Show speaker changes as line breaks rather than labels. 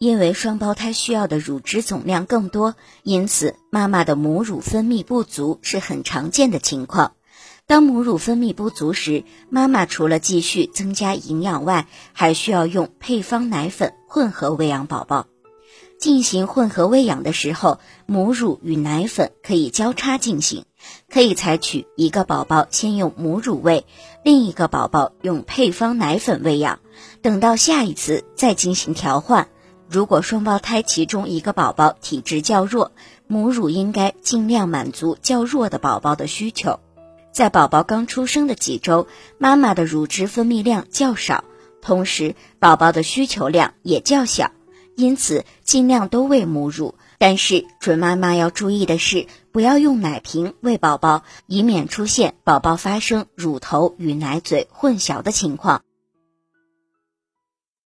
因为双胞胎需要的乳汁总量更多，因此妈妈的母乳分泌不足是很常见的情况。当母乳分泌不足时，妈妈除了继续增加营养外，还需要用配方奶粉混合喂养宝宝。进行混合喂养的时候，母乳与奶粉可以交叉进行，可以采取一个宝宝先用母乳喂，另一个宝宝用配方奶粉喂养，等到下一次再进行调换。如果双胞胎其中一个宝宝体质较弱，母乳应该尽量满足较弱的宝宝的需求。在宝宝刚出生的几周，妈妈的乳汁分泌量较少，同时宝宝的需求量也较小，因此尽量都喂母乳。但是准妈妈要注意的是，不要用奶瓶喂宝宝，以免出现宝宝发生乳头与奶嘴混淆的情况。